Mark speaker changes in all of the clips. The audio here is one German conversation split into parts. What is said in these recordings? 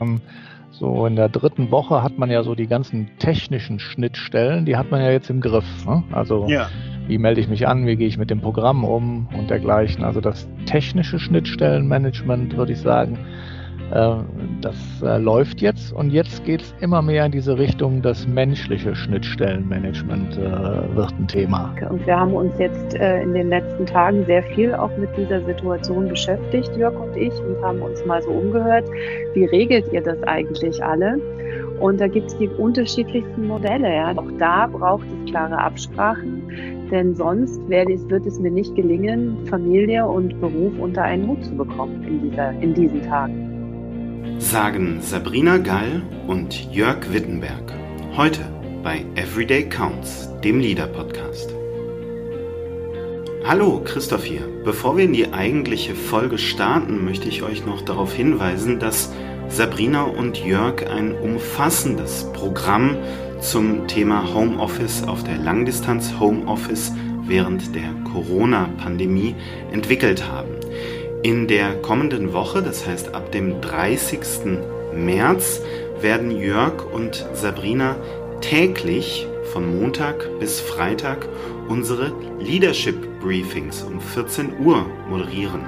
Speaker 1: Ähm, so in der dritten Woche hat man ja so die ganzen technischen Schnittstellen, die hat man ja jetzt im Griff. Ne? Also ja. wie melde ich mich an, wie gehe ich mit dem Programm um und dergleichen. Also das technische Schnittstellenmanagement, würde ich sagen, das äh, läuft jetzt und jetzt geht es immer mehr in diese Richtung, das menschliche Schnittstellenmanagement äh, wird ein Thema.
Speaker 2: Und wir haben uns jetzt in den letzten Tagen sehr viel auch mit dieser Situation beschäftigt, Jörg und ich, und haben uns mal so umgehört, wie regelt ihr das eigentlich alle? Und da gibt es die unterschiedlichsten Modelle. Ja. Auch da braucht es klare Absprachen, denn sonst es, wird es mir nicht gelingen, Familie und Beruf unter einen Hut zu bekommen in, dieser, in diesen Tagen
Speaker 3: sagen Sabrina Gall und Jörg Wittenberg. Heute bei Everyday Counts, dem Lieder-Podcast. Hallo, Christoph hier. Bevor wir in die eigentliche Folge starten, möchte ich euch noch darauf hinweisen, dass Sabrina und Jörg ein umfassendes Programm zum Thema Homeoffice auf der Langdistanz Homeoffice während der Corona-Pandemie entwickelt haben. In der kommenden Woche, das heißt ab dem 30. März, werden Jörg und Sabrina täglich von Montag bis Freitag unsere Leadership Briefings um 14 Uhr moderieren.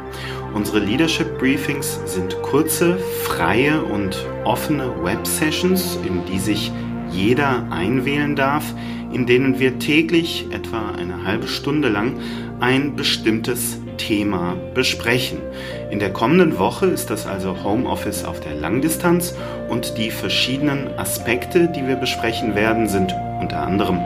Speaker 3: Unsere Leadership Briefings sind kurze, freie und offene Web-Sessions, in die sich jeder einwählen darf, in denen wir täglich etwa eine halbe Stunde lang ein bestimmtes Thema besprechen. In der kommenden Woche ist das also Homeoffice auf der Langdistanz und die verschiedenen Aspekte, die wir besprechen werden, sind unter anderem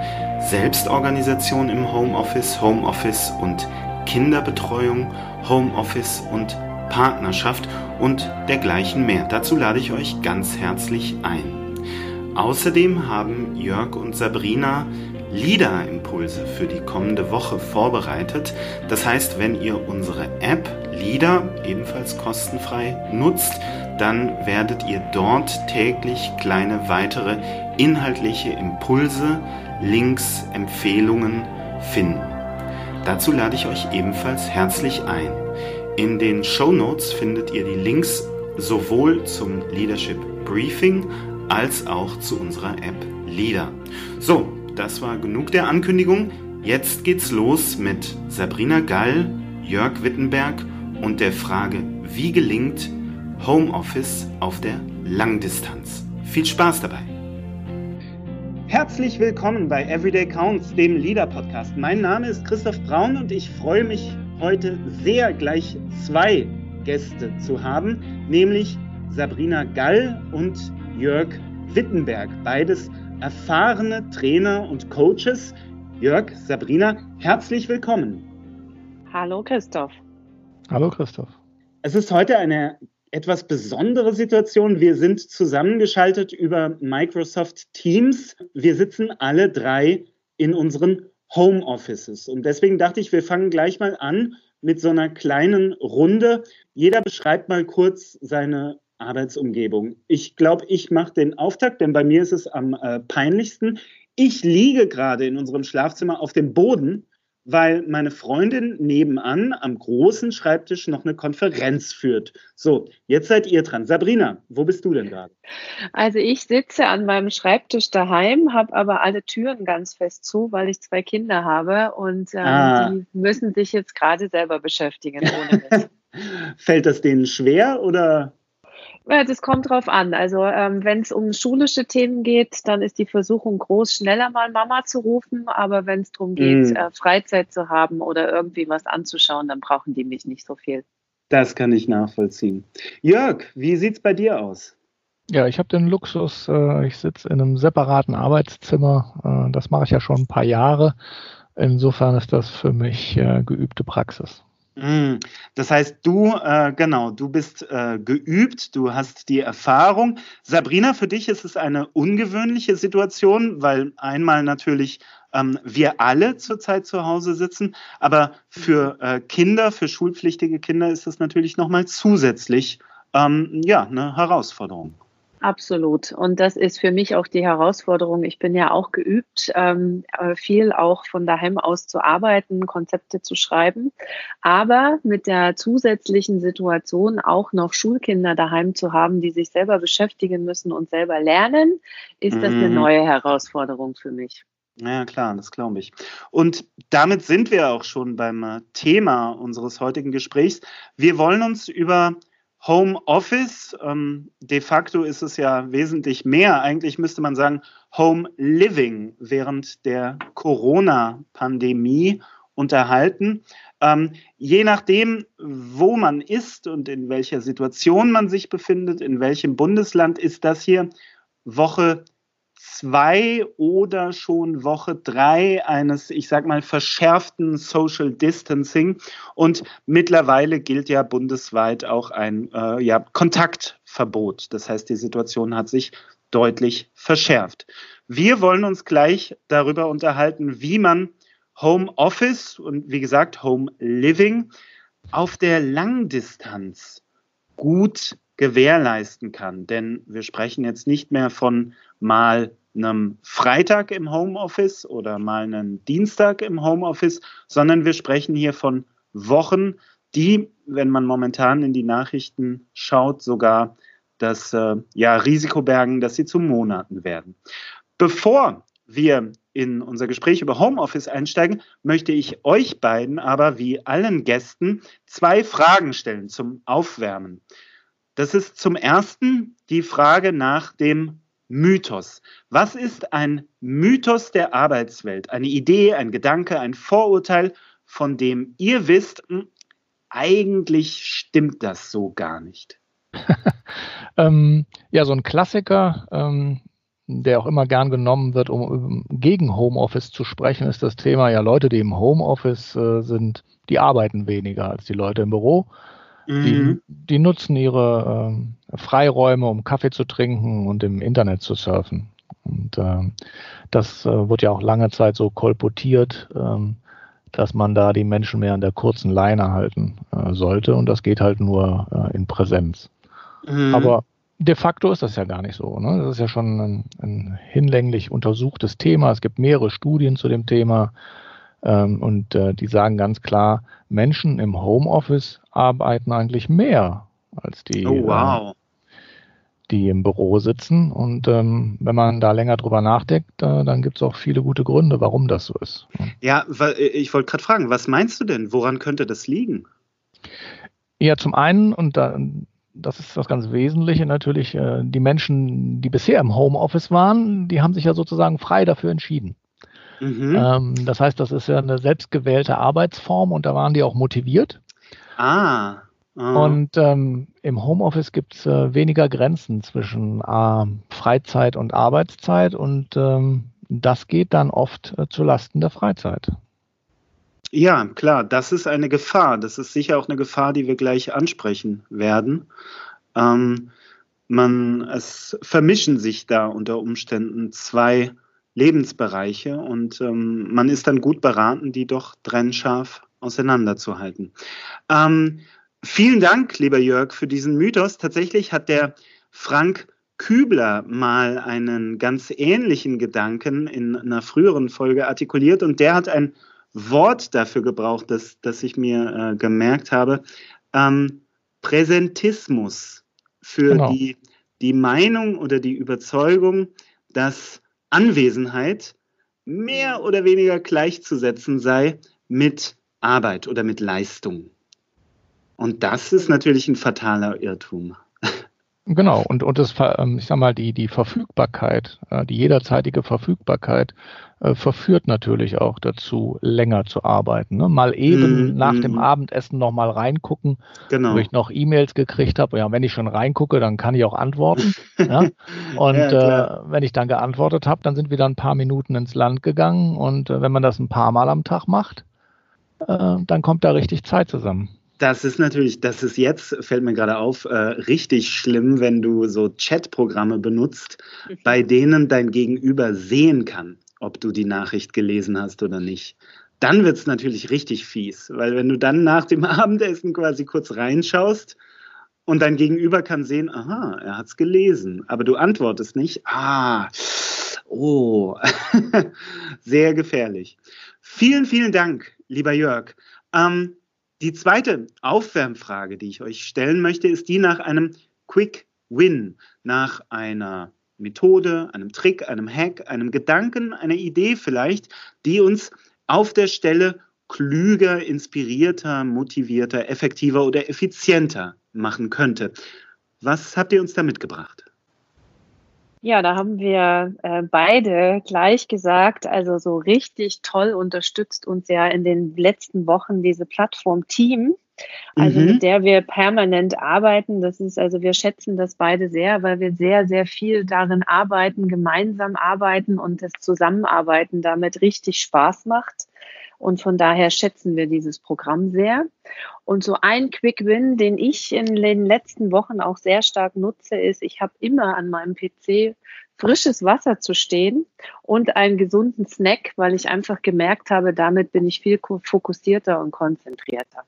Speaker 3: Selbstorganisation im Homeoffice, Homeoffice und Kinderbetreuung, Homeoffice und Partnerschaft und dergleichen mehr. Dazu lade ich euch ganz herzlich ein. Außerdem haben Jörg und Sabrina Liederimpulse für die kommende Woche vorbereitet. Das heißt, wenn ihr unsere App Lieder ebenfalls kostenfrei nutzt, dann werdet ihr dort täglich kleine weitere inhaltliche Impulse, Links, Empfehlungen finden. Dazu lade ich euch ebenfalls herzlich ein. In den Show Notes findet ihr die Links sowohl zum Leadership Briefing als auch zu unserer App Leader. So, das war genug der Ankündigung. Jetzt geht's los mit Sabrina Gall, Jörg Wittenberg und der Frage, wie gelingt Homeoffice auf der Langdistanz. Viel Spaß dabei! Herzlich willkommen bei Everyday Counts, dem Leader Podcast. Mein Name ist Christoph Braun und ich freue mich heute sehr, gleich zwei Gäste zu haben, nämlich Sabrina Gall und Jörg Wittenberg. Beides erfahrene Trainer und Coaches. Jörg, Sabrina, herzlich willkommen.
Speaker 2: Hallo Christoph.
Speaker 1: Hallo Christoph.
Speaker 3: Es ist heute eine etwas besondere Situation. Wir sind zusammengeschaltet über Microsoft Teams. Wir sitzen alle drei in unseren Home Offices. Und deswegen dachte ich, wir fangen gleich mal an mit so einer kleinen Runde. Jeder beschreibt mal kurz seine Arbeitsumgebung. Ich glaube, ich mache den Auftakt, denn bei mir ist es am äh, peinlichsten. Ich liege gerade in unserem Schlafzimmer auf dem Boden, weil meine Freundin nebenan am großen Schreibtisch noch eine Konferenz führt. So, jetzt seid ihr dran. Sabrina, wo bist du denn gerade?
Speaker 2: Also ich sitze an meinem Schreibtisch daheim, habe aber alle Türen ganz fest zu, weil ich zwei Kinder habe und ähm, ah. die müssen sich jetzt gerade selber beschäftigen.
Speaker 3: Fällt das denen schwer oder?
Speaker 2: Ja, das kommt drauf an. Also ähm, wenn es um schulische Themen geht, dann ist die Versuchung groß, schneller mal Mama zu rufen. Aber wenn es darum geht, mm. äh, Freizeit zu haben oder irgendwie was anzuschauen, dann brauchen die mich nicht so viel.
Speaker 3: Das kann ich nachvollziehen. Jörg, wie sieht es bei dir aus?
Speaker 1: Ja, ich habe den Luxus, äh, ich sitze in einem separaten Arbeitszimmer. Äh, das mache ich ja schon ein paar Jahre. Insofern ist das für mich äh, geübte Praxis.
Speaker 3: Mm. Das heißt, du, äh, genau, du bist äh, geübt, du hast die Erfahrung. Sabrina, für dich ist es eine ungewöhnliche Situation, weil einmal natürlich ähm, wir alle zurzeit zu Hause sitzen, aber für äh, Kinder, für schulpflichtige Kinder ist es natürlich nochmal zusätzlich ähm, ja, eine Herausforderung.
Speaker 2: Absolut. Und das ist für mich auch die Herausforderung. Ich bin ja auch geübt, ähm, äh, viel auch von daheim aus zu arbeiten, Konzepte zu schreiben. Aber mit der zusätzlichen Situation auch noch Schulkinder daheim zu haben, die sich selber beschäftigen müssen und selber lernen, ist das eine mhm. neue Herausforderung für mich.
Speaker 3: Ja, klar, das glaube ich. Und damit sind wir auch schon beim äh, Thema unseres heutigen Gesprächs. Wir wollen uns über Home Office, ähm, de facto ist es ja wesentlich mehr. Eigentlich müsste man sagen Home Living während der Corona-Pandemie unterhalten. Ähm, je nachdem, wo man ist und in welcher Situation man sich befindet, in welchem Bundesland, ist das hier Woche zwei oder schon Woche drei eines, ich sag mal, verschärften Social Distancing. Und mittlerweile gilt ja bundesweit auch ein äh, ja, Kontaktverbot. Das heißt, die Situation hat sich deutlich verschärft. Wir wollen uns gleich darüber unterhalten, wie man Home Office und wie gesagt Home Living auf der Langdistanz gut gewährleisten kann. Denn wir sprechen jetzt nicht mehr von mal einem Freitag im Homeoffice oder mal einen Dienstag im Homeoffice, sondern wir sprechen hier von Wochen, die, wenn man momentan in die Nachrichten schaut, sogar das äh, ja, Risiko bergen, dass sie zu Monaten werden. Bevor wir in unser Gespräch über Homeoffice einsteigen, möchte ich euch beiden aber wie allen Gästen zwei Fragen stellen zum Aufwärmen. Das ist zum ersten die Frage nach dem Mythos. Was ist ein Mythos der Arbeitswelt? Eine Idee, ein Gedanke, ein Vorurteil, von dem ihr wisst, hm, eigentlich stimmt das so gar nicht.
Speaker 1: ähm, ja, so ein Klassiker, ähm, der auch immer gern genommen wird, um, gegen Homeoffice zu sprechen, ist das Thema, ja, Leute, die im Homeoffice äh, sind, die arbeiten weniger als die Leute im Büro. Mhm. Die, die, nutzen ihre äh, Freiräume, um Kaffee zu trinken und im Internet zu surfen. Und äh, das äh, wird ja auch lange Zeit so kolportiert, ähm, dass man da die Menschen mehr an der kurzen Leine halten äh, sollte. Und das geht halt nur äh, in Präsenz. Mhm. Aber de facto ist das ja gar nicht so. Ne? Das ist ja schon ein, ein hinlänglich untersuchtes Thema. Es gibt mehrere Studien zu dem Thema. Ähm, und äh, die sagen ganz klar, Menschen im Homeoffice arbeiten eigentlich mehr als die, oh, wow. äh, die im Büro sitzen. Und ähm, wenn man da länger drüber nachdenkt, äh, dann gibt es auch viele gute Gründe, warum das so ist.
Speaker 3: Ja, äh, ich wollte gerade fragen, was meinst du denn? Woran könnte das liegen?
Speaker 1: Ja, zum einen, und da, das ist das ganz Wesentliche natürlich, äh, die Menschen, die bisher im Homeoffice waren, die haben sich ja sozusagen frei dafür entschieden. Mhm. Ähm, das heißt, das ist ja eine selbstgewählte Arbeitsform und da waren die auch motiviert. Ah. ah. Und ähm, im Homeoffice gibt es äh, weniger Grenzen zwischen äh, Freizeit und Arbeitszeit und ähm, das geht dann oft äh, zu Lasten der Freizeit.
Speaker 3: Ja, klar, das ist eine Gefahr. Das ist sicher auch eine Gefahr, die wir gleich ansprechen werden. Ähm, man, es vermischen sich da unter Umständen zwei Lebensbereiche und ähm, man ist dann gut beraten, die doch trennscharf auseinanderzuhalten. Ähm, vielen Dank, lieber Jörg, für diesen Mythos. Tatsächlich hat der Frank Kübler mal einen ganz ähnlichen Gedanken in einer früheren Folge artikuliert und der hat ein Wort dafür gebraucht, das, das ich mir äh, gemerkt habe. Ähm, Präsentismus für genau. die, die Meinung oder die Überzeugung, dass Anwesenheit mehr oder weniger gleichzusetzen sei mit Arbeit oder mit Leistung. Und das ist natürlich ein fataler Irrtum.
Speaker 1: Genau, und, und das, ähm, ich sag mal, die, die Verfügbarkeit, äh, die jederzeitige Verfügbarkeit äh, verführt natürlich auch dazu, länger zu arbeiten. Ne? Mal eben mm, nach mm. dem Abendessen noch mal reingucken, genau. wo ich noch E-Mails gekriegt habe. Ja, wenn ich schon reingucke, dann kann ich auch antworten. ja? Und ja, äh, wenn ich dann geantwortet habe, dann sind wieder ein paar Minuten ins Land gegangen. Und äh, wenn man das ein paar Mal am Tag macht, äh, dann kommt da richtig Zeit zusammen.
Speaker 3: Das ist natürlich, das ist jetzt, fällt mir gerade auf, äh, richtig schlimm, wenn du so Chat-Programme benutzt, bei denen dein Gegenüber sehen kann, ob du die Nachricht gelesen hast oder nicht. Dann wird es natürlich richtig fies, weil wenn du dann nach dem Abendessen quasi kurz reinschaust und dein Gegenüber kann sehen, aha, er hat es gelesen, aber du antwortest nicht, ah, oh, sehr gefährlich. Vielen, vielen Dank, lieber Jörg. Ähm, die zweite Aufwärmfrage, die ich euch stellen möchte, ist die nach einem Quick Win, nach einer Methode, einem Trick, einem Hack, einem Gedanken, einer Idee vielleicht, die uns auf der Stelle klüger, inspirierter, motivierter, effektiver oder effizienter machen könnte. Was habt ihr uns da mitgebracht?
Speaker 2: Ja, da haben wir äh, beide gleich gesagt, also so richtig toll unterstützt uns ja in den letzten Wochen diese Plattform Team, also mhm. mit der wir permanent arbeiten. Das ist also, wir schätzen das beide sehr, weil wir sehr, sehr viel darin arbeiten, gemeinsam arbeiten und das Zusammenarbeiten damit richtig Spaß macht. Und von daher schätzen wir dieses Programm sehr. Und so ein Quick Win, den ich in den letzten Wochen auch sehr stark nutze, ist, ich habe immer an meinem PC frisches Wasser zu stehen und einen gesunden Snack, weil ich einfach gemerkt habe, damit bin ich viel fokussierter und konzentrierter.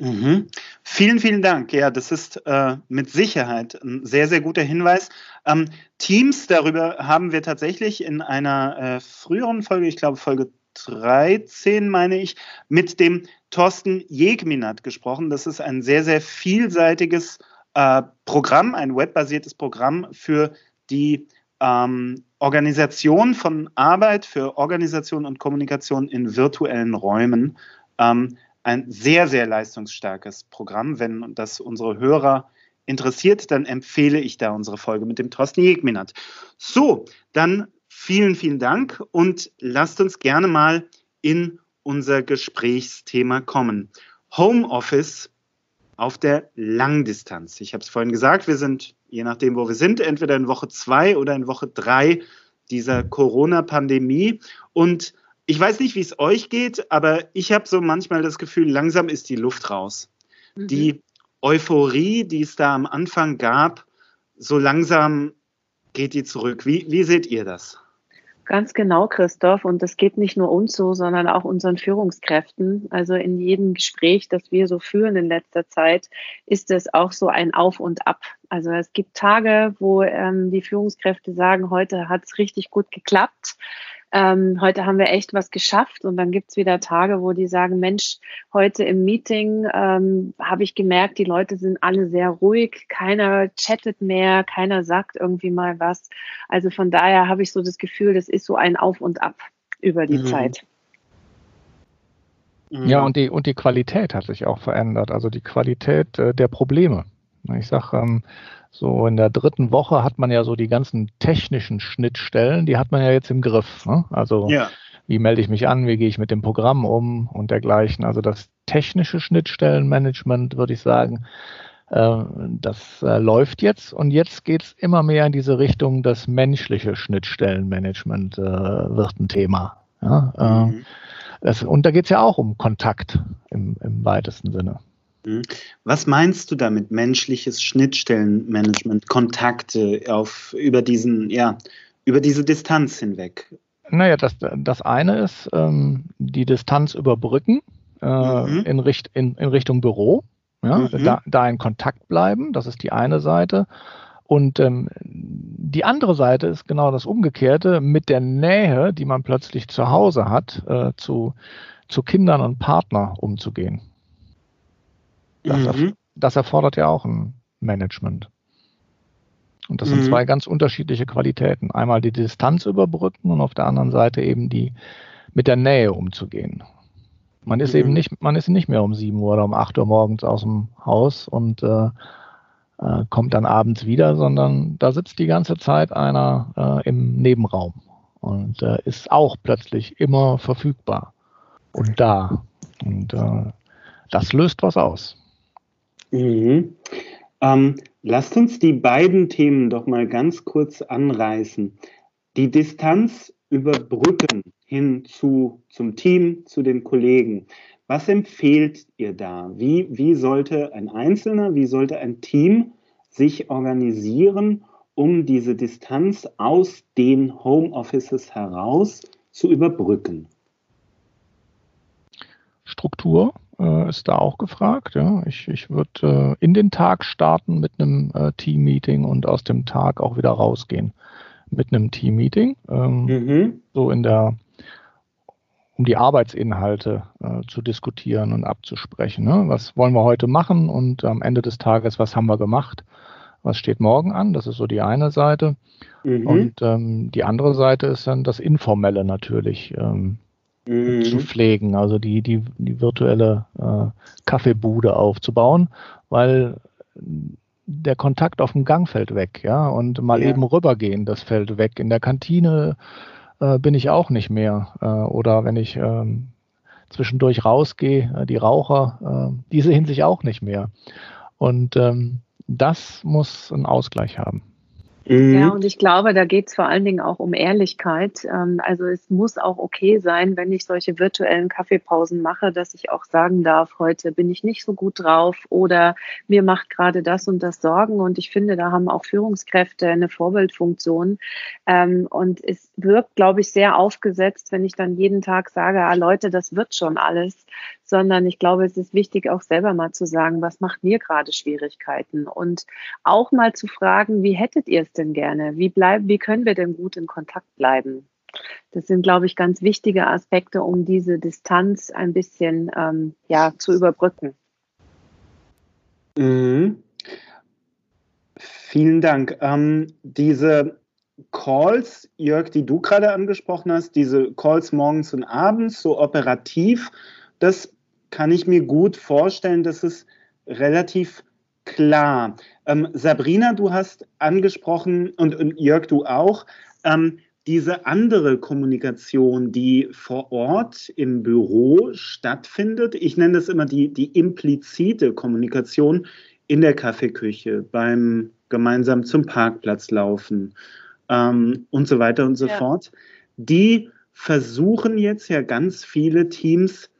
Speaker 3: Mhm. Vielen, vielen Dank. Ja, das ist äh, mit Sicherheit ein sehr, sehr guter Hinweis. Ähm, Teams, darüber haben wir tatsächlich in einer äh, früheren Folge, ich glaube Folge 13, meine ich, mit dem Thorsten Jegminat gesprochen. Das ist ein sehr, sehr vielseitiges äh, Programm, ein webbasiertes Programm für die ähm, Organisation von Arbeit, für Organisation und Kommunikation in virtuellen Räumen. Ähm, ein sehr, sehr leistungsstarkes Programm. Wenn das unsere Hörer interessiert, dann empfehle ich da unsere Folge mit dem Thorsten Jegminat. So, dann Vielen, vielen Dank und lasst uns gerne mal in unser Gesprächsthema kommen. Homeoffice auf der Langdistanz. Ich habe es vorhin gesagt, wir sind, je nachdem, wo wir sind, entweder in Woche zwei oder in Woche drei dieser Corona-Pandemie. Und ich weiß nicht, wie es euch geht, aber ich habe so manchmal das Gefühl, langsam ist die Luft raus. Mhm. Die Euphorie, die es da am Anfang gab, so langsam geht die zurück. Wie, wie seht ihr das?
Speaker 2: Ganz genau, Christoph. Und das geht nicht nur uns so, sondern auch unseren Führungskräften. Also in jedem Gespräch, das wir so führen in letzter Zeit, ist es auch so ein Auf und Ab. Also es gibt Tage, wo ähm, die Führungskräfte sagen, heute hat es richtig gut geklappt ähm, heute haben wir echt was geschafft und dann gibt's wieder Tage, wo die sagen, Mensch, heute im Meeting ähm, habe ich gemerkt, die Leute sind alle sehr ruhig, keiner chattet mehr, keiner sagt irgendwie mal was. Also von daher habe ich so das Gefühl, das ist so ein Auf und Ab über die mhm. Zeit.
Speaker 1: Ja, und die, und die Qualität hat sich auch verändert, also die Qualität äh, der Probleme. Ich sage, ähm, so in der dritten Woche hat man ja so die ganzen technischen Schnittstellen, die hat man ja jetzt im Griff. Ne? Also ja. wie melde ich mich an, wie gehe ich mit dem Programm um und dergleichen. Also das technische Schnittstellenmanagement, würde ich sagen, äh, das äh, läuft jetzt und jetzt geht es immer mehr in diese Richtung, das menschliche Schnittstellenmanagement äh, wird ein Thema. Ja? Äh, mhm. Das, und da geht es ja auch um Kontakt im, im weitesten Sinne.
Speaker 3: Mhm. Was meinst du damit, menschliches Schnittstellenmanagement, Kontakte auf, über, diesen, ja, über diese Distanz hinweg?
Speaker 1: Naja, das, das eine ist ähm, die Distanz überbrücken äh, mhm. in, Richt, in, in Richtung Büro. Ja, mhm. da, da in Kontakt bleiben, das ist die eine Seite. Und ähm, die andere Seite ist genau das Umgekehrte, mit der Nähe, die man plötzlich zu Hause hat, äh, zu, zu Kindern und Partner umzugehen. Das, mhm. das erfordert ja auch ein Management. Und das mhm. sind zwei ganz unterschiedliche Qualitäten. Einmal die Distanz überbrücken und auf der anderen Seite eben die mit der Nähe umzugehen. Man ist mhm. eben nicht, man ist nicht mehr um sieben Uhr oder um acht Uhr morgens aus dem Haus und äh, äh, kommt dann abends wieder, sondern da sitzt die ganze Zeit einer äh, im Nebenraum und äh, ist auch plötzlich immer verfügbar und da. Und äh, das löst was aus.
Speaker 3: Mhm. Ähm, lasst uns die beiden Themen doch mal ganz kurz anreißen. Die Distanz überbrücken hin zu, zum Team, zu den Kollegen. Was empfehlt ihr da? Wie, wie sollte ein Einzelner, wie sollte ein Team sich organisieren, um diese Distanz aus den Homeoffices heraus zu überbrücken?
Speaker 1: Struktur, äh, ist da auch gefragt. Ja. Ich, ich würde äh, in den Tag starten mit einem äh, Team-Meeting und aus dem Tag auch wieder rausgehen mit einem Team-Meeting. Ähm, mhm. So in der um die Arbeitsinhalte äh, zu diskutieren und abzusprechen. Ne? Was wollen wir heute machen und am Ende des Tages, was haben wir gemacht? Was steht morgen an? Das ist so die eine Seite. Mhm. Und ähm, die andere Seite ist dann das Informelle natürlich ähm, mhm. zu pflegen, also die, die, die virtuelle äh, Kaffeebude aufzubauen, weil der Kontakt auf dem Gang fällt weg, ja, und mal ja. eben rübergehen, das fällt weg. In der Kantine äh, bin ich auch nicht mehr. Äh, oder wenn ich ähm, zwischendurch rausgehe, äh, die Raucher, äh, diese Hinsicht auch nicht mehr. Und ähm, das muss einen Ausgleich haben.
Speaker 2: Mhm. Ja, und ich glaube, da geht es vor allen Dingen auch um Ehrlichkeit. Ähm, also es muss auch okay sein, wenn ich solche virtuellen Kaffeepausen mache, dass ich auch sagen darf, heute bin ich nicht so gut drauf oder mir macht gerade das und das Sorgen. Und ich finde, da haben auch Führungskräfte eine Vorbildfunktion. Ähm, und es wirkt, glaube ich, sehr aufgesetzt, wenn ich dann jeden Tag sage, ah Leute, das wird schon alles sondern ich glaube, es ist wichtig, auch selber mal zu sagen, was macht mir gerade Schwierigkeiten und auch mal zu fragen, wie hättet ihr es denn gerne? Wie bleiben, wie können wir denn gut in Kontakt bleiben? Das sind, glaube ich, ganz wichtige Aspekte, um diese Distanz ein bisschen ähm, ja, zu überbrücken.
Speaker 3: Mhm. Vielen Dank. Ähm, diese Calls, Jörg, die du gerade angesprochen hast, diese Calls morgens und abends, so operativ, das kann ich mir gut vorstellen, das ist relativ klar. Ähm, Sabrina, du hast angesprochen und, und Jörg, du auch, ähm, diese andere Kommunikation, die vor Ort im Büro stattfindet. Ich nenne das immer die, die implizite Kommunikation in der Kaffeeküche, beim gemeinsam zum Parkplatz laufen ähm, und so weiter und so ja. fort. Die versuchen jetzt ja ganz viele Teams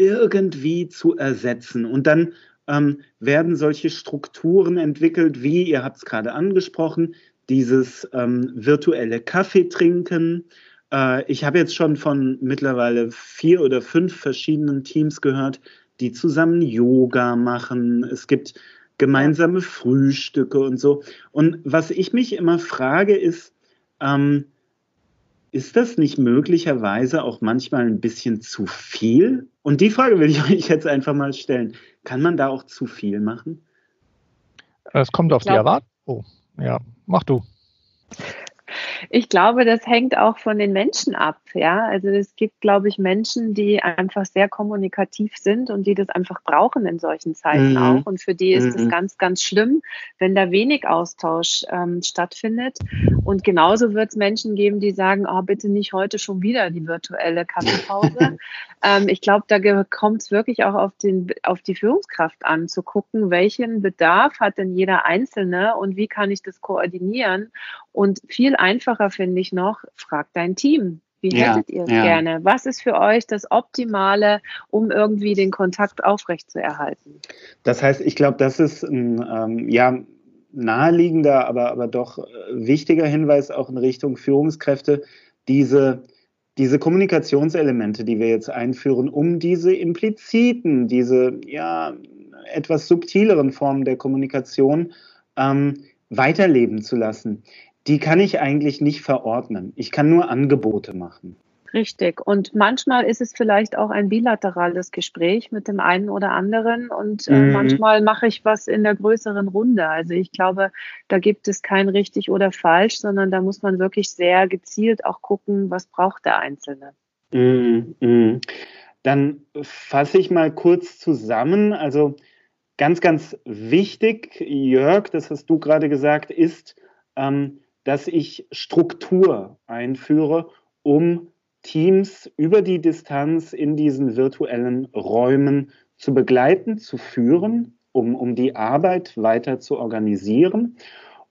Speaker 3: irgendwie zu ersetzen. Und dann ähm, werden solche Strukturen entwickelt, wie ihr habt es gerade angesprochen, dieses ähm, virtuelle Kaffee trinken. Äh, ich habe jetzt schon von mittlerweile vier oder fünf verschiedenen Teams gehört, die zusammen Yoga machen. Es gibt gemeinsame Frühstücke und so. Und was ich mich immer frage, ist, ähm, ist das nicht möglicherweise auch manchmal ein bisschen zu viel? Und die Frage will ich euch jetzt einfach mal stellen. Kann man da auch zu viel machen?
Speaker 1: Es kommt auf die Erwartung. Oh, ja, mach du.
Speaker 2: Ich glaube, das hängt auch von den Menschen ab. Ja, also es gibt, glaube ich, Menschen, die einfach sehr kommunikativ sind und die das einfach brauchen in solchen Zeiten mhm. auch. Und für die ist es mhm. ganz, ganz schlimm, wenn da wenig Austausch ähm, stattfindet. Und genauso wird es Menschen geben, die sagen, oh, bitte nicht heute schon wieder die virtuelle Kaffeepause. ähm, ich glaube, da kommt es wirklich auch auf, den, auf die Führungskraft an, zu gucken, welchen Bedarf hat denn jeder Einzelne und wie kann ich das koordinieren. Und viel einfacher finde ich noch, frag dein Team. Wie hättet ja, ihr es ja. gerne? Was ist für euch das Optimale, um irgendwie den Kontakt aufrechtzuerhalten?
Speaker 3: Das heißt, ich glaube, das ist ein ähm, ja, naheliegender, aber, aber doch äh, wichtiger Hinweis auch in Richtung Führungskräfte, diese, diese Kommunikationselemente, die wir jetzt einführen, um diese impliziten, diese ja, etwas subtileren Formen der Kommunikation ähm, weiterleben zu lassen die kann ich eigentlich nicht verordnen. Ich kann nur Angebote machen.
Speaker 2: Richtig. Und manchmal ist es vielleicht auch ein bilaterales Gespräch mit dem einen oder anderen und äh, mhm. manchmal mache ich was in der größeren Runde. Also ich glaube, da gibt es kein richtig oder falsch, sondern da muss man wirklich sehr gezielt auch gucken, was braucht der Einzelne.
Speaker 3: Mhm. Mhm. Dann fasse ich mal kurz zusammen. Also ganz, ganz wichtig, Jörg, das hast du gerade gesagt, ist, ähm, dass ich Struktur einführe, um Teams über die Distanz in diesen virtuellen Räumen zu begleiten, zu führen, um, um die Arbeit weiter zu organisieren.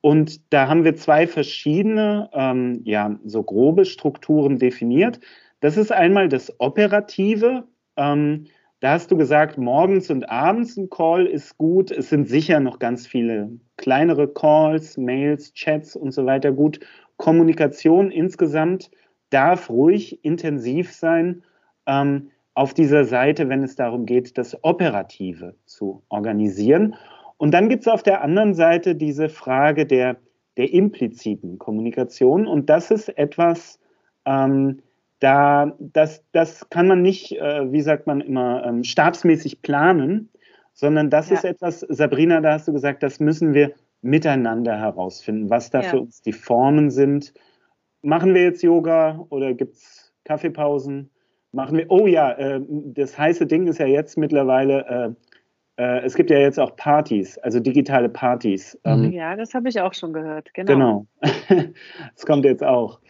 Speaker 3: Und da haben wir zwei verschiedene, ähm, ja, so grobe Strukturen definiert. Das ist einmal das Operative. Ähm, da hast du gesagt, morgens und abends ein Call ist gut. Es sind sicher noch ganz viele kleinere Calls, Mails, Chats und so weiter gut. Kommunikation insgesamt darf ruhig intensiv sein, ähm, auf dieser Seite, wenn es darum geht, das Operative zu organisieren. Und dann gibt es auf der anderen Seite diese Frage der, der impliziten Kommunikation. Und das ist etwas, ähm, da, das, das kann man nicht, äh, wie sagt man immer, ähm, stabsmäßig planen, sondern das ja. ist etwas, Sabrina, da hast du gesagt, das müssen wir miteinander herausfinden, was da ja. für uns die Formen sind. Machen wir jetzt Yoga oder gibt es Kaffeepausen? Machen wir, oh ja, äh, das heiße Ding ist ja jetzt mittlerweile, äh, äh, es gibt ja jetzt auch Partys, also digitale Partys.
Speaker 2: Ähm, ja, das habe ich auch schon gehört, genau.
Speaker 3: Genau, das kommt jetzt auch.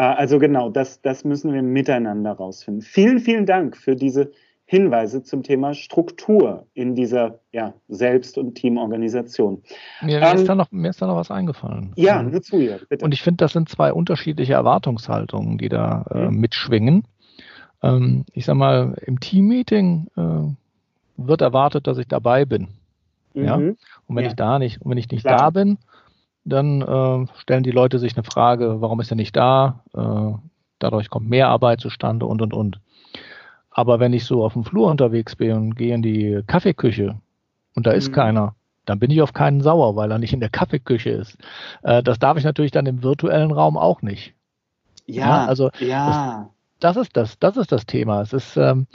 Speaker 3: Äh, also genau, das, das müssen wir miteinander rausfinden. Vielen, vielen Dank für diese Hinweise zum Thema Struktur in dieser ja, Selbst- und Teamorganisation.
Speaker 1: Mir, ähm, ist da noch, mir ist da noch was eingefallen.
Speaker 3: Ja, nur zu ihr,
Speaker 1: bitte. Und ich finde, das sind zwei unterschiedliche Erwartungshaltungen, die da äh, mhm. mitschwingen. Ähm, ich sag mal, im Teammeeting äh, wird erwartet, dass ich dabei bin. Mhm. Ja? Und wenn ja. ich da nicht, und wenn ich nicht Klar. da bin, dann äh, stellen die Leute sich eine Frage, warum ist er nicht da? Äh, dadurch kommt mehr Arbeit zustande und und und. Aber wenn ich so auf dem Flur unterwegs bin und gehe in die Kaffeeküche und da ist mhm. keiner, dann bin ich auf keinen sauer, weil er nicht in der Kaffeeküche ist. Äh, das darf ich natürlich dann im virtuellen Raum auch nicht.
Speaker 3: Ja, ja also ja.
Speaker 1: Das, das, ist das, das ist das Thema. Es ist ähm,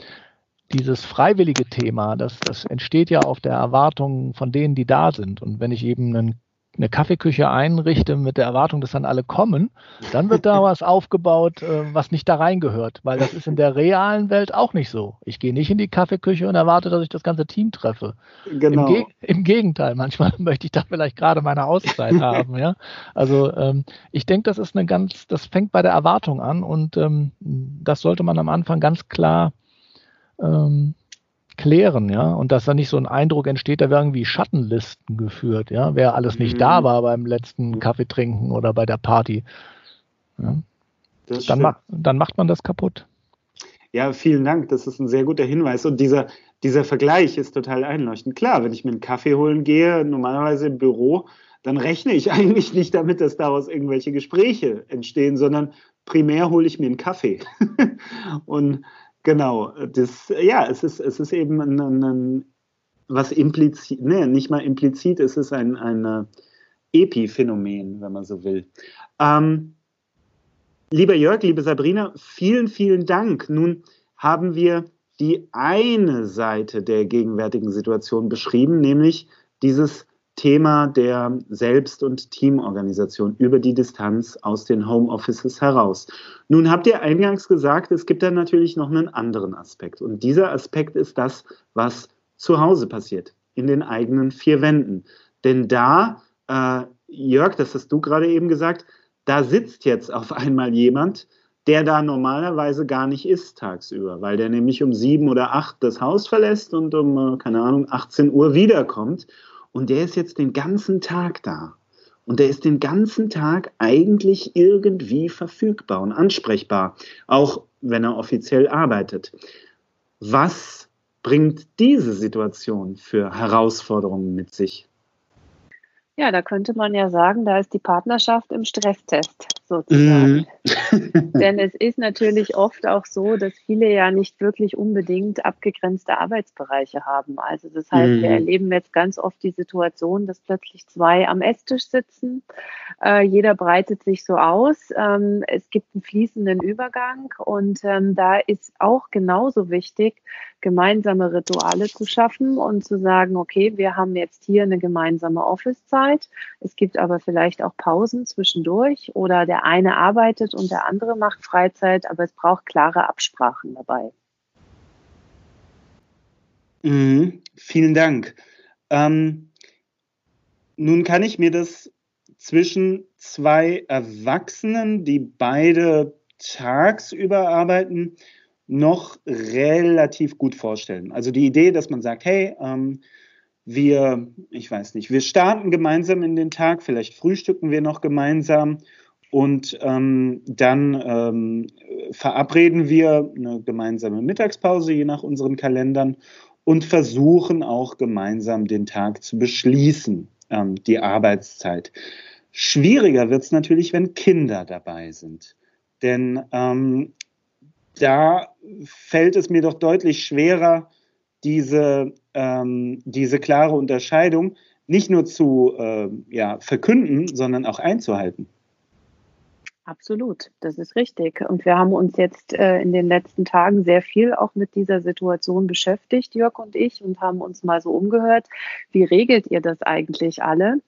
Speaker 1: dieses freiwillige Thema, das, das entsteht ja auf der Erwartung von denen, die da sind. Und wenn ich eben einen eine Kaffeeküche einrichte mit der Erwartung, dass dann alle kommen, dann wird da was aufgebaut, äh, was nicht da reingehört, weil das ist in der realen Welt auch nicht so. Ich gehe nicht in die Kaffeeküche und erwarte, dass ich das ganze Team treffe. Genau. Im, Ge Im Gegenteil, manchmal möchte ich da vielleicht gerade meine Auszeit haben. Ja? Also ähm, ich denke, das ist eine ganz, das fängt bei der Erwartung an und ähm, das sollte man am Anfang ganz klar ähm, klären, ja, und dass da nicht so ein Eindruck entsteht, da werden irgendwie Schattenlisten geführt, ja, wer alles nicht mhm. da war beim letzten Kaffee trinken oder bei der Party. Ja. Dann, ma dann macht man das kaputt.
Speaker 3: Ja, vielen Dank. Das ist ein sehr guter Hinweis. Und dieser, dieser Vergleich ist total einleuchtend. Klar, wenn ich mir einen Kaffee holen gehe, normalerweise im Büro, dann rechne ich eigentlich nicht damit, dass daraus irgendwelche Gespräche entstehen, sondern primär hole ich mir einen Kaffee. und Genau, das, ja, es ist, es ist eben ein, ein was implizit, ne, nicht mal implizit, es ist ein, ein Epiphänomen, wenn man so will. Ähm, lieber Jörg, liebe Sabrina, vielen, vielen Dank. Nun haben wir die eine Seite der gegenwärtigen Situation beschrieben, nämlich dieses Thema der Selbst- und Teamorganisation über die Distanz aus den Homeoffices heraus. Nun habt ihr eingangs gesagt, es gibt da natürlich noch einen anderen Aspekt. Und dieser Aspekt ist das, was zu Hause passiert, in den eigenen vier Wänden. Denn da, äh, Jörg, das hast du gerade eben gesagt, da sitzt jetzt auf einmal jemand, der da normalerweise gar nicht ist tagsüber, weil der nämlich um sieben oder acht das Haus verlässt und um, äh, keine Ahnung, 18 Uhr wiederkommt. Und der ist jetzt den ganzen Tag da. Und der ist den ganzen Tag eigentlich irgendwie verfügbar und ansprechbar, auch wenn er offiziell arbeitet. Was bringt diese Situation für Herausforderungen mit sich?
Speaker 2: Ja, da könnte man ja sagen, da ist die Partnerschaft im Stresstest sozusagen. Mhm. Denn es ist natürlich oft auch so, dass viele ja nicht wirklich unbedingt abgegrenzte Arbeitsbereiche haben. Also das heißt, mhm. wir erleben jetzt ganz oft die Situation, dass plötzlich zwei am Esstisch sitzen. Äh, jeder breitet sich so aus. Ähm, es gibt einen fließenden Übergang und ähm, da ist auch genauso wichtig, gemeinsame Rituale zu schaffen und zu sagen, okay, wir haben jetzt hier eine gemeinsame Office-Zeit. Es gibt aber vielleicht auch Pausen zwischendurch oder der eine arbeitet und der andere macht Freizeit, aber es braucht klare Absprachen dabei.
Speaker 3: Mhm, vielen Dank. Ähm, nun kann ich mir das zwischen zwei Erwachsenen, die beide tagsüber arbeiten, noch relativ gut vorstellen. Also die Idee, dass man sagt, hey, ähm, wir, ich weiß nicht, wir starten gemeinsam in den Tag, vielleicht frühstücken wir noch gemeinsam und ähm, dann ähm, verabreden wir eine gemeinsame Mittagspause, je nach unseren Kalendern, und versuchen auch gemeinsam den Tag zu beschließen, ähm, die Arbeitszeit. Schwieriger wird es natürlich, wenn Kinder dabei sind. Denn ähm, da fällt es mir doch deutlich schwerer, diese, ähm, diese klare Unterscheidung nicht nur zu äh, ja, verkünden, sondern auch einzuhalten.
Speaker 2: Absolut, das ist richtig. Und wir haben uns jetzt äh, in den letzten Tagen sehr viel auch mit dieser Situation beschäftigt, Jörg und ich, und haben uns mal so umgehört, wie regelt ihr das eigentlich alle?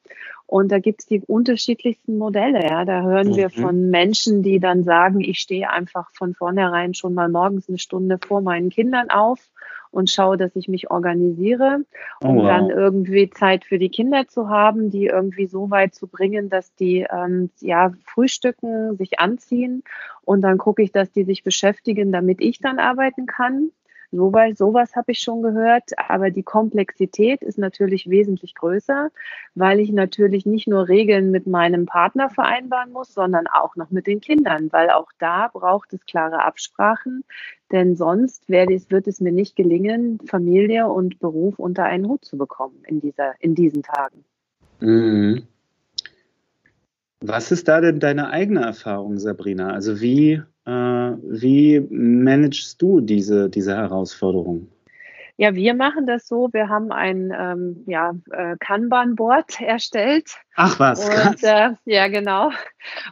Speaker 2: Und da gibt es die unterschiedlichsten Modelle. Ja. Da hören mhm. wir von Menschen, die dann sagen, ich stehe einfach von vornherein schon mal morgens eine Stunde vor meinen Kindern auf und schaue, dass ich mich organisiere, um oh, wow. dann irgendwie Zeit für die Kinder zu haben, die irgendwie so weit zu bringen, dass die ähm, ja frühstücken, sich anziehen und dann gucke ich, dass die sich beschäftigen, damit ich dann arbeiten kann. Soweit, sowas habe ich schon gehört, aber die Komplexität ist natürlich wesentlich größer, weil ich natürlich nicht nur Regeln mit meinem Partner vereinbaren muss, sondern auch noch mit den Kindern, weil auch da braucht es klare Absprachen, denn sonst es, wird es mir nicht gelingen, Familie und Beruf unter einen Hut zu bekommen in, dieser, in diesen Tagen. Mhm.
Speaker 3: Was ist da denn deine eigene Erfahrung, Sabrina? Also wie wie managst du diese, diese Herausforderung?
Speaker 2: Ja, wir machen das so. Wir haben ein ähm, ja, äh, Kanban-Board erstellt.
Speaker 3: Ach was,
Speaker 2: und, äh, ja, genau.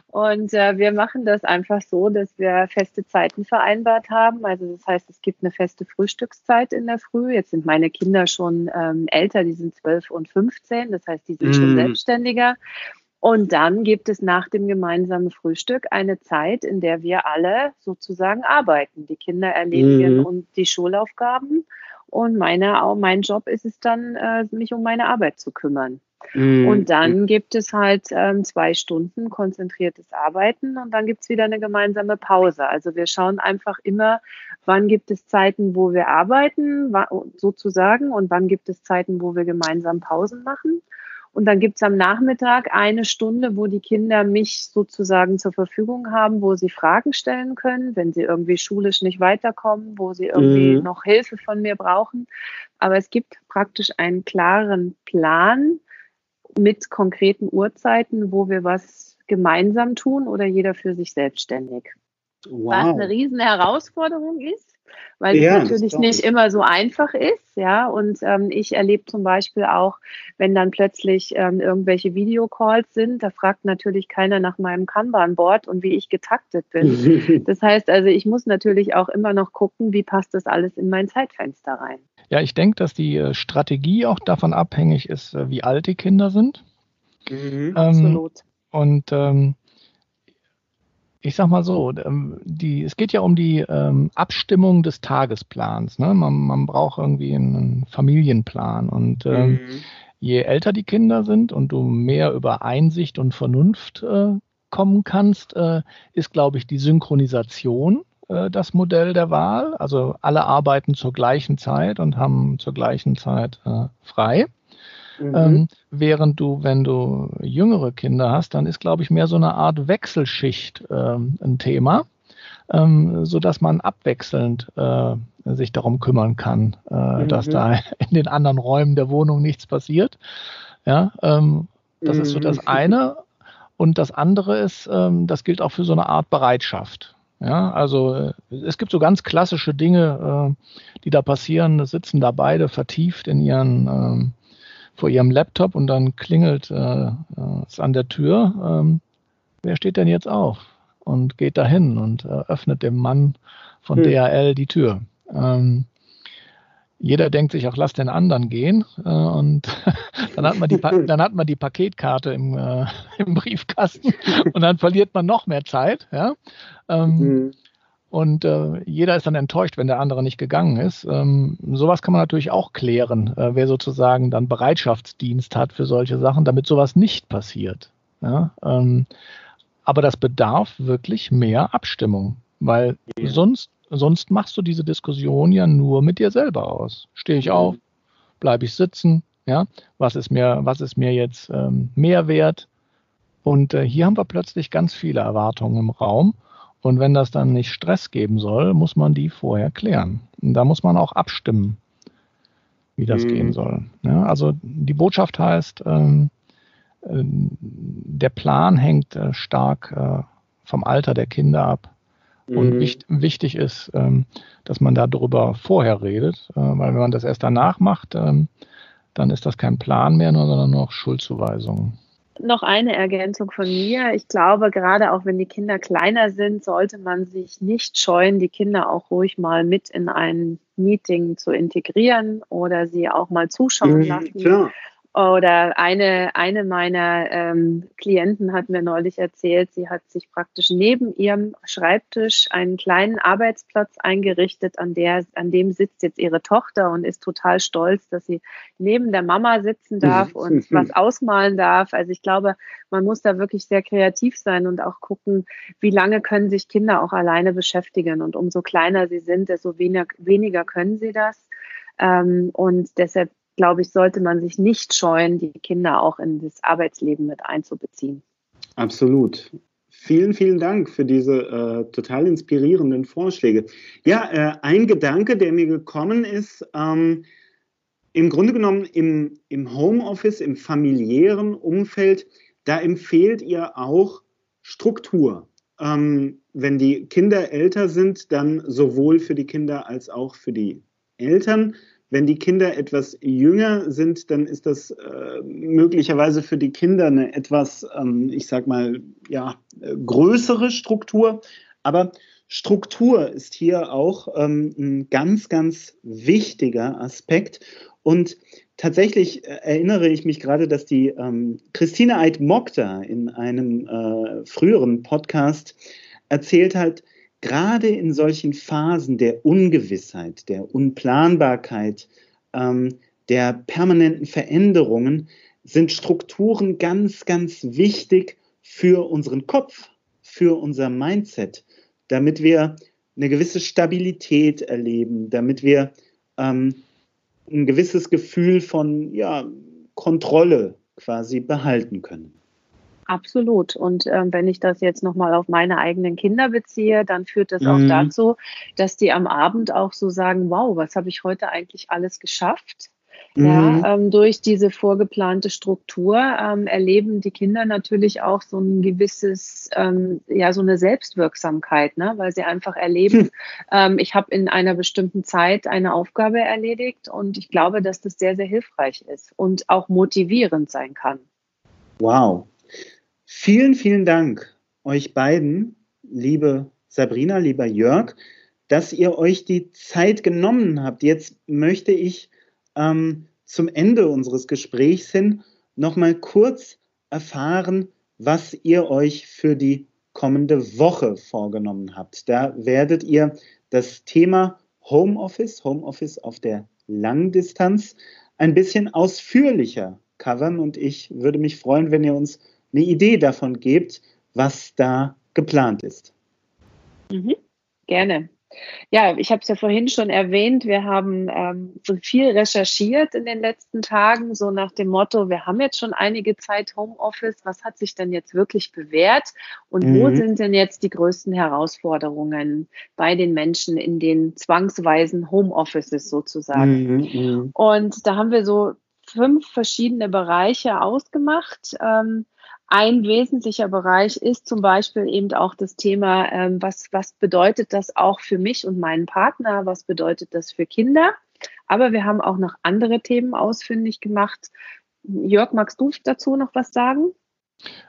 Speaker 2: Und äh, wir machen das einfach so, dass wir feste Zeiten vereinbart haben. Also das heißt, es gibt eine feste Frühstückszeit in der Früh. Jetzt sind meine Kinder schon ähm, älter, die sind 12 und 15. Das heißt, die sind mm. schon selbstständiger. Und dann gibt es nach dem gemeinsamen Frühstück eine Zeit, in der wir alle sozusagen arbeiten. Die Kinder erledigen mhm. und die Schulaufgaben. Und meine, mein Job ist es dann, äh, mich um meine Arbeit zu kümmern. Mhm. Und dann gibt es halt ähm, zwei Stunden konzentriertes Arbeiten und dann gibt es wieder eine gemeinsame Pause. Also wir schauen einfach immer, wann gibt es Zeiten, wo wir arbeiten, sozusagen, und wann gibt es Zeiten, wo wir gemeinsam Pausen machen. Und dann gibt's am Nachmittag eine Stunde, wo die Kinder mich sozusagen zur Verfügung haben, wo sie Fragen stellen können, wenn sie irgendwie schulisch nicht weiterkommen, wo sie irgendwie mhm. noch Hilfe von mir brauchen. Aber es gibt praktisch einen klaren Plan mit konkreten Uhrzeiten, wo wir was gemeinsam tun oder jeder für sich selbstständig. Wow. Was eine riesen Herausforderung ist, weil ja, es natürlich nicht immer so einfach ist, ja. Und ähm, ich erlebe zum Beispiel auch, wenn dann plötzlich ähm, irgendwelche Videocalls sind, da fragt natürlich keiner nach meinem Kanban-Board und wie ich getaktet bin. das heißt also, ich muss natürlich auch immer noch gucken, wie passt das alles in mein Zeitfenster rein.
Speaker 1: Ja, ich denke, dass die äh, Strategie auch davon abhängig ist, äh, wie alt die Kinder sind. Mhm, ähm, absolut. Und ähm, ich sag mal so, ähm, die, es geht ja um die ähm, Abstimmung des Tagesplans. Ne? Man, man braucht irgendwie einen Familienplan. Und ähm, mhm. je älter die Kinder sind und du mehr über Einsicht und Vernunft äh, kommen kannst, äh, ist, glaube ich, die Synchronisation äh, das Modell der Wahl. Also alle arbeiten zur gleichen Zeit und haben zur gleichen Zeit äh, frei. Mhm. Ähm, während du, wenn du jüngere Kinder hast, dann ist, glaube ich, mehr so eine Art Wechselschicht ähm, ein Thema, ähm, so dass man abwechselnd äh, sich darum kümmern kann, äh, mhm. dass da in den anderen Räumen der Wohnung nichts passiert. Ja, ähm, das mhm. ist so das mhm. eine. Und das andere ist, ähm, das gilt auch für so eine Art Bereitschaft. Ja, also äh, es gibt so ganz klassische Dinge, äh, die da passieren. Da sitzen da beide vertieft in ihren ähm, vor ihrem Laptop und dann klingelt äh, äh, es an der Tür. Ähm, wer steht denn jetzt auf? Und geht dahin und äh, öffnet dem Mann von hm. DHL die Tür. Ähm, jeder denkt sich auch, lass den anderen gehen. Äh, und dann hat man die, dann hat man die Paketkarte im, äh, im Briefkasten und dann verliert man noch mehr Zeit. Ja? Ähm, mhm. Und äh, jeder ist dann enttäuscht, wenn der andere nicht gegangen ist. Ähm, sowas kann man natürlich auch klären, äh, wer sozusagen dann Bereitschaftsdienst hat für solche Sachen, damit sowas nicht passiert. Ja? Ähm, aber das bedarf wirklich mehr Abstimmung, weil ja. sonst, sonst machst du diese Diskussion ja nur mit dir selber aus. Stehe ich auf, bleibe ich sitzen, ja, was ist mir, was ist mir jetzt ähm, mehr wert? Und äh, hier haben wir plötzlich ganz viele Erwartungen im Raum. Und wenn das dann nicht Stress geben soll, muss man die vorher klären. Und da muss man auch abstimmen, wie das mhm. gehen soll. Ja, also die Botschaft heißt, ähm, äh, der Plan hängt äh, stark äh, vom Alter der Kinder ab Mhm. Und wichtig, wichtig ist, ähm, dass man darüber vorher redet, weil wenn man das erst danach macht, ähm, dann ist das kein Plan mehr, sondern nur noch Schuldzuweisungen.
Speaker 2: Noch eine Ergänzung von mir. Ich glaube, gerade auch wenn die Kinder kleiner sind, sollte man sich nicht scheuen, die Kinder auch ruhig mal mit in ein Meeting zu integrieren oder sie auch mal zuschauen mhm, lassen. Klar. Oder eine, eine meiner ähm, Klienten hat mir neulich erzählt, sie hat sich praktisch neben ihrem Schreibtisch einen kleinen Arbeitsplatz eingerichtet, an, der, an dem sitzt jetzt ihre Tochter und ist total stolz, dass sie neben der Mama sitzen darf mhm. und was ausmalen darf. Also ich glaube, man muss da wirklich sehr kreativ sein und auch gucken, wie lange können sich Kinder auch alleine beschäftigen. Und umso kleiner sie sind, desto weniger, weniger können sie das. Ähm, und deshalb glaube ich, sollte man sich nicht scheuen, die Kinder auch in das Arbeitsleben mit einzubeziehen.
Speaker 3: Absolut. Vielen, vielen Dank für diese äh, total inspirierenden Vorschläge. Ja, äh, ein Gedanke, der mir gekommen ist, ähm, im Grunde genommen im, im Homeoffice, im familiären Umfeld, da empfehlt ihr auch Struktur. Ähm, wenn die Kinder älter sind, dann sowohl für die Kinder als auch für die Eltern. Wenn die Kinder etwas jünger sind, dann ist das äh, möglicherweise für die Kinder eine etwas, ähm, ich sag mal, ja, größere Struktur. Aber Struktur ist hier auch ähm, ein ganz, ganz wichtiger Aspekt. Und tatsächlich äh, erinnere ich mich gerade, dass die ähm, Christine Eid-Mokta in einem äh, früheren Podcast erzählt hat, gerade in solchen Phasen der Ungewissheit, der Unplanbarkeit, ähm, der permanenten Veränderungen sind Strukturen ganz, ganz wichtig für unseren Kopf, für unser Mindset, damit wir eine gewisse Stabilität erleben, damit wir ähm, ein gewisses Gefühl von ja, Kontrolle quasi behalten können.
Speaker 2: Absolut. Und ähm, wenn ich das jetzt nochmal auf meine eigenen Kinder beziehe, dann führt das mhm. auch dazu, dass die am Abend auch so sagen, wow, was habe ich heute eigentlich alles geschafft? Mhm. Ja, ähm, durch diese vorgeplante Struktur ähm, erleben die Kinder natürlich auch so ein gewisses, ähm, ja, so eine Selbstwirksamkeit, ne? weil sie einfach erleben, hm. ähm, ich habe in einer bestimmten Zeit eine Aufgabe erledigt und ich glaube, dass das sehr, sehr hilfreich ist und auch motivierend sein kann.
Speaker 3: Wow, Vielen, vielen Dank euch beiden, liebe Sabrina, lieber Jörg, dass ihr euch die Zeit genommen habt. Jetzt möchte ich ähm, zum Ende unseres Gesprächs hin nochmal kurz erfahren, was ihr euch für die kommende Woche vorgenommen habt. Da werdet ihr das Thema Homeoffice, Homeoffice auf der Langdistanz, ein bisschen ausführlicher covern und ich würde mich freuen, wenn ihr uns eine Idee davon gebt, was da geplant ist.
Speaker 2: Mhm, gerne. Ja, ich habe es ja vorhin schon erwähnt, wir haben ähm, so viel recherchiert in den letzten Tagen, so nach dem Motto, wir haben jetzt schon einige Zeit Homeoffice, was hat sich denn jetzt wirklich bewährt und mhm. wo sind denn jetzt die größten Herausforderungen bei den Menschen in den zwangsweisen Homeoffices sozusagen? Mhm, mhm. und da haben wir so fünf verschiedene Bereiche ausgemacht. Ähm, ein wesentlicher Bereich ist zum Beispiel eben auch das Thema, ähm, was, was bedeutet das auch für mich und meinen Partner? Was bedeutet das für Kinder? Aber wir haben auch noch andere Themen ausfindig gemacht. Jörg, magst du dazu noch was sagen?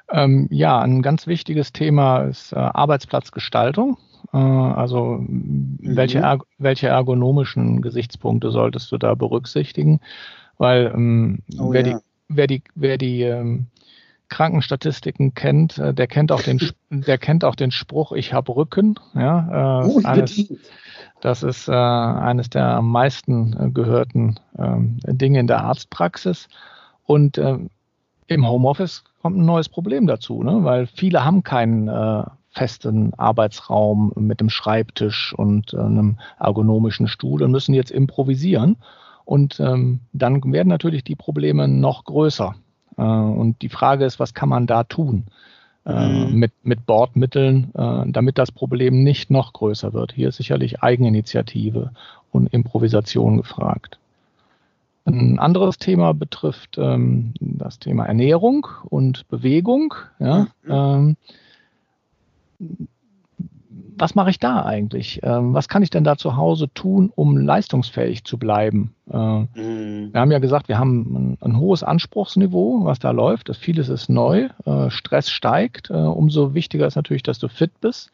Speaker 1: Ähm, ja, ein ganz wichtiges Thema ist äh, Arbeitsplatzgestaltung. Äh, also mhm. welche, erg welche ergonomischen Gesichtspunkte solltest du da berücksichtigen? Weil ähm, oh, wer, ja. die, wer die, wer die ähm, Krankenstatistiken kennt, äh, der kennt auch den, der kennt auch den Spruch, ich habe Rücken. Ja, äh, eines, das ist äh, eines der am meisten äh, gehörten ähm, Dinge in der Arztpraxis. Und äh, im Homeoffice kommt ein neues Problem dazu, ne? weil viele haben keinen äh, festen Arbeitsraum mit einem Schreibtisch und äh, einem ergonomischen Stuhl und müssen jetzt improvisieren. Und ähm, dann werden natürlich die Probleme noch größer. Äh, und die Frage ist, was kann man da tun äh, mhm. mit, mit Bordmitteln, äh, damit das Problem nicht noch größer wird. Hier ist sicherlich Eigeninitiative und Improvisation gefragt. Ein anderes Thema betrifft ähm, das Thema Ernährung und Bewegung. Ja? Mhm. Ähm, was mache ich da eigentlich? Ähm, was kann ich denn da zu Hause tun, um leistungsfähig zu bleiben? Äh, mhm. Wir haben ja gesagt, wir haben ein, ein, hohes Anspruchsniveau, was da läuft. Das vieles ist neu, äh, Stress steigt. Äh, umso wichtiger ist natürlich, dass du fit bist.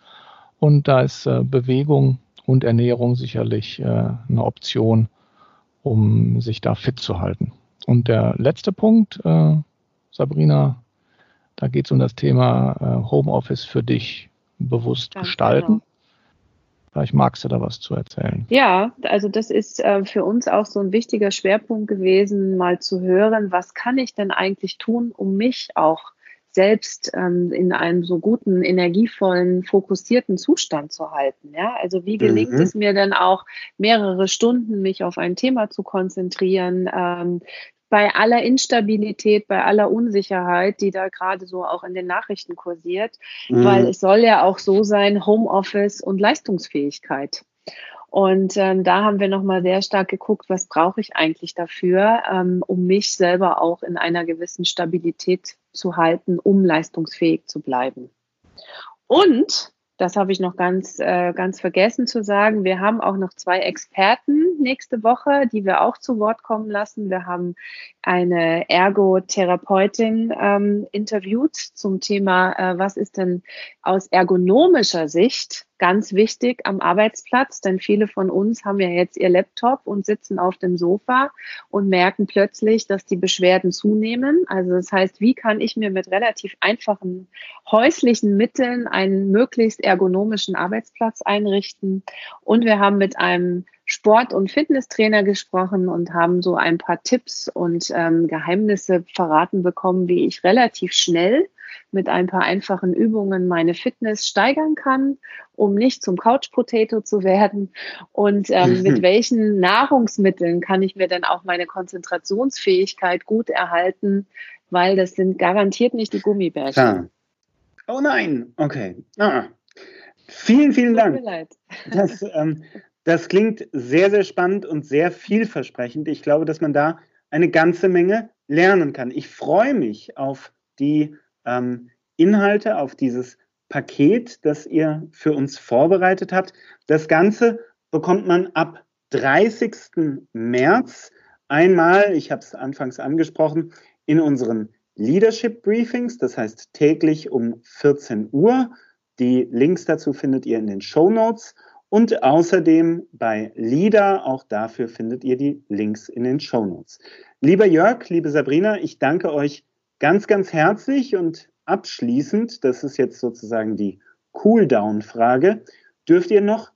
Speaker 1: Und da ist äh, Bewegung und Ernährung sicherlich äh, eine Option, um sich da fit zu halten. Und der letzte Punkt, äh, Sabrina, da geht es um das Thema Homeoffice für dich bewusst Ganz gestalten. Genau. Vielleicht magst du da was zu erzählen.
Speaker 2: Ja, also das ist äh, für uns auch so ein wichtiger Schwerpunkt gewesen, mal zu hören, was kann ich denn eigentlich tun, um mich auch selbst ähm, in einem so guten, energievollen, fokussierten Zustand zu halten. Ja, also wie gelingt mhm. es mir denn auch mehrere Stunden mich auf ein Thema zu konzentrieren, ähm, bei aller Instabilität, bei aller Unsicherheit, die da gerade so auch in den Nachrichten kursiert, mhm. weil es soll ja auch so sein, Homeoffice und Leistungsfähigkeit. Und ähm, da haben wir nochmal sehr stark geguckt, was brauche ich eigentlich dafür, ähm, um mich selber auch in einer gewissen Stabilität zu halten, um leistungsfähig zu bleiben. Und das habe ich noch ganz, äh, ganz vergessen zu sagen. Wir haben auch noch zwei Experten nächste Woche, die wir auch zu Wort kommen lassen. Wir haben eine Ergotherapeutin ähm, interviewt zum Thema, äh, was ist denn aus ergonomischer Sicht ganz wichtig am Arbeitsplatz, denn viele von uns haben ja jetzt ihr Laptop und sitzen auf dem Sofa und merken plötzlich, dass die Beschwerden zunehmen. Also das heißt, wie kann ich mir mit relativ einfachen häuslichen Mitteln einen möglichst ergonomischen Arbeitsplatz einrichten? Und wir haben mit einem Sport- und Fitnesstrainer gesprochen und haben so ein paar Tipps und ähm, Geheimnisse verraten bekommen, wie ich relativ schnell mit ein paar einfachen Übungen meine Fitness steigern kann, um nicht zum Couch Potato zu werden. Und ähm, mit welchen Nahrungsmitteln kann ich mir dann auch meine Konzentrationsfähigkeit gut erhalten, weil das sind garantiert nicht die Gummibärchen.
Speaker 3: Ah. Oh nein, okay. Ah. Vielen, vielen Dank. Tut mir leid. Das, ähm, das klingt sehr, sehr spannend und sehr vielversprechend. Ich glaube, dass man da eine ganze Menge lernen kann. Ich freue mich auf die ähm, Inhalte, auf dieses Paket, das ihr für uns vorbereitet habt. Das Ganze bekommt man ab 30. März einmal, ich habe es anfangs angesprochen, in unseren Leadership Briefings, das heißt täglich um 14 Uhr. Die Links dazu findet ihr in den Show Notes und außerdem bei LIDA, auch dafür findet ihr die Links in den Show Notes. Lieber Jörg, liebe Sabrina, ich danke euch ganz, ganz herzlich und abschließend, das ist jetzt sozusagen die Cooldown-Frage, dürft ihr noch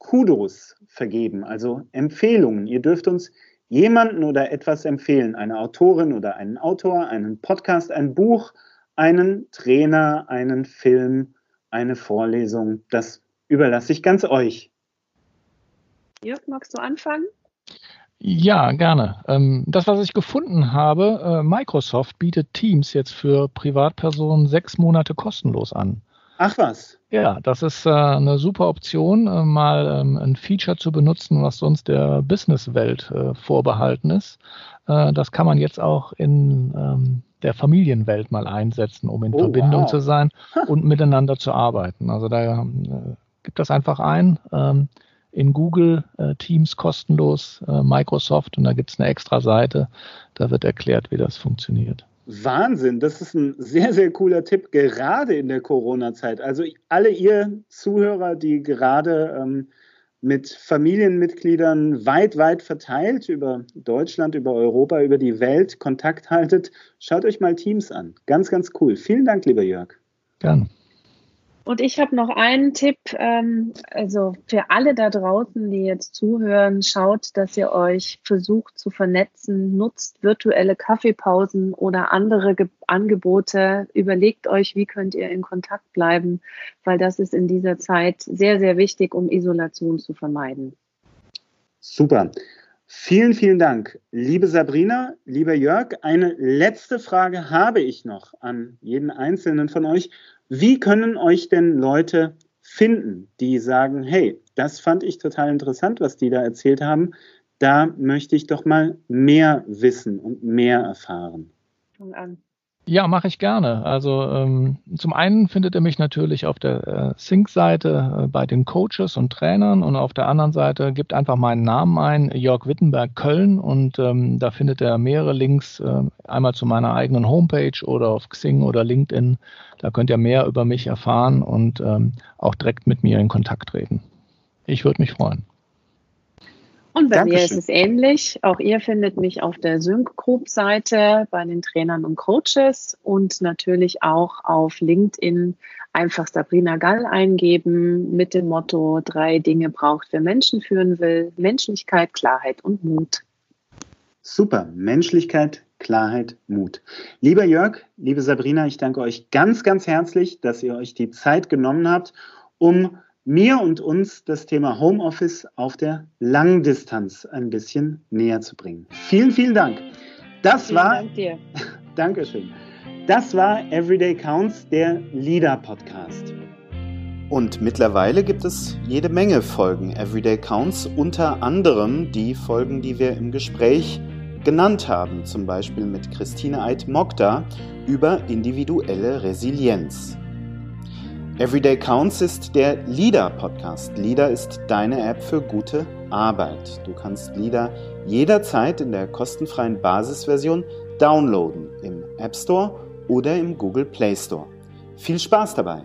Speaker 3: Kudos vergeben, also Empfehlungen. Ihr dürft uns jemanden oder etwas empfehlen, eine Autorin oder einen Autor, einen Podcast, ein Buch, einen Trainer, einen Film, eine Vorlesung. Das überlasse ich ganz euch.
Speaker 2: Jörg, magst du anfangen?
Speaker 1: Ja, gerne. Ähm, das, was ich gefunden habe, äh, Microsoft bietet Teams jetzt für Privatpersonen sechs Monate kostenlos an.
Speaker 3: Ach was.
Speaker 1: Ja, das ist äh, eine super Option, äh, mal ähm, ein Feature zu benutzen, was sonst der Businesswelt vorbehalten ist. das kann man jetzt auch in ähm, der Familienwelt mal einsetzen, um in oh, Verbindung wow. zu sein und miteinander zu arbeiten. Also da gibt das einfach ein in Google äh, Teams kostenlos, äh, Microsoft und da gibt es eine extra Seite, da wird erklärt, wie das funktioniert.
Speaker 3: Wahnsinn, das ist ein sehr, sehr cooler Tipp, gerade in der Corona-Zeit. Also alle ihr Zuhörer, die gerade ähm, mit Familienmitgliedern weit, weit verteilt über Deutschland, über Europa, über die Welt Kontakt haltet, schaut euch mal Teams an. Ganz, ganz cool. Vielen Dank, lieber Jörg.
Speaker 1: Gerne.
Speaker 2: Und ich habe noch einen Tipp, ähm, also für alle da draußen, die jetzt zuhören, schaut, dass ihr euch versucht zu vernetzen, nutzt virtuelle Kaffeepausen oder andere Ge Angebote, überlegt euch, wie könnt ihr in Kontakt bleiben, weil das ist in dieser Zeit sehr, sehr wichtig, um Isolation zu vermeiden.
Speaker 3: Super. Vielen, vielen Dank, liebe Sabrina, lieber Jörg. Eine letzte Frage habe ich noch an jeden Einzelnen von euch. Wie können euch denn Leute finden, die sagen, hey, das fand ich total interessant, was die da erzählt haben. Da möchte ich doch mal mehr wissen und mehr erfahren.
Speaker 2: An.
Speaker 1: Ja, mache ich gerne. Also ähm, zum einen findet ihr mich natürlich auf der äh, Sync-Seite äh, bei den Coaches und Trainern und auf der anderen Seite gebt einfach meinen Namen ein, Jörg Wittenberg Köln und ähm, da findet ihr mehrere Links, äh, einmal zu meiner eigenen Homepage oder auf Xing oder LinkedIn. Da könnt ihr mehr über mich erfahren und ähm, auch direkt mit mir in Kontakt treten. Ich würde mich freuen.
Speaker 2: Und bei Dankeschön. mir ist es ähnlich. Auch ihr findet mich auf der Sync Group Seite bei den Trainern und Coaches und natürlich auch auf LinkedIn einfach Sabrina Gall eingeben mit dem Motto drei Dinge braucht, wer Menschen führen will. Menschlichkeit, Klarheit und Mut.
Speaker 3: Super. Menschlichkeit, Klarheit, Mut. Lieber Jörg, liebe Sabrina, ich danke euch ganz, ganz herzlich, dass ihr euch die Zeit genommen habt, um mir und uns das Thema Homeoffice auf der Langdistanz ein bisschen näher zu bringen. Vielen, vielen Dank. Das vielen war. Dank dir. Dankeschön. Das war Everyday Counts, der Leader Podcast. Und mittlerweile gibt es jede Menge Folgen Everyday Counts, unter anderem die Folgen, die wir im Gespräch genannt haben, zum Beispiel mit Christine Eid-Mogda über individuelle Resilienz. Everyday Counts ist der LIDA-Podcast. LIDA ist deine App für gute Arbeit. Du kannst LIDA jederzeit in der kostenfreien Basisversion downloaden im App Store oder im Google Play Store. Viel Spaß dabei!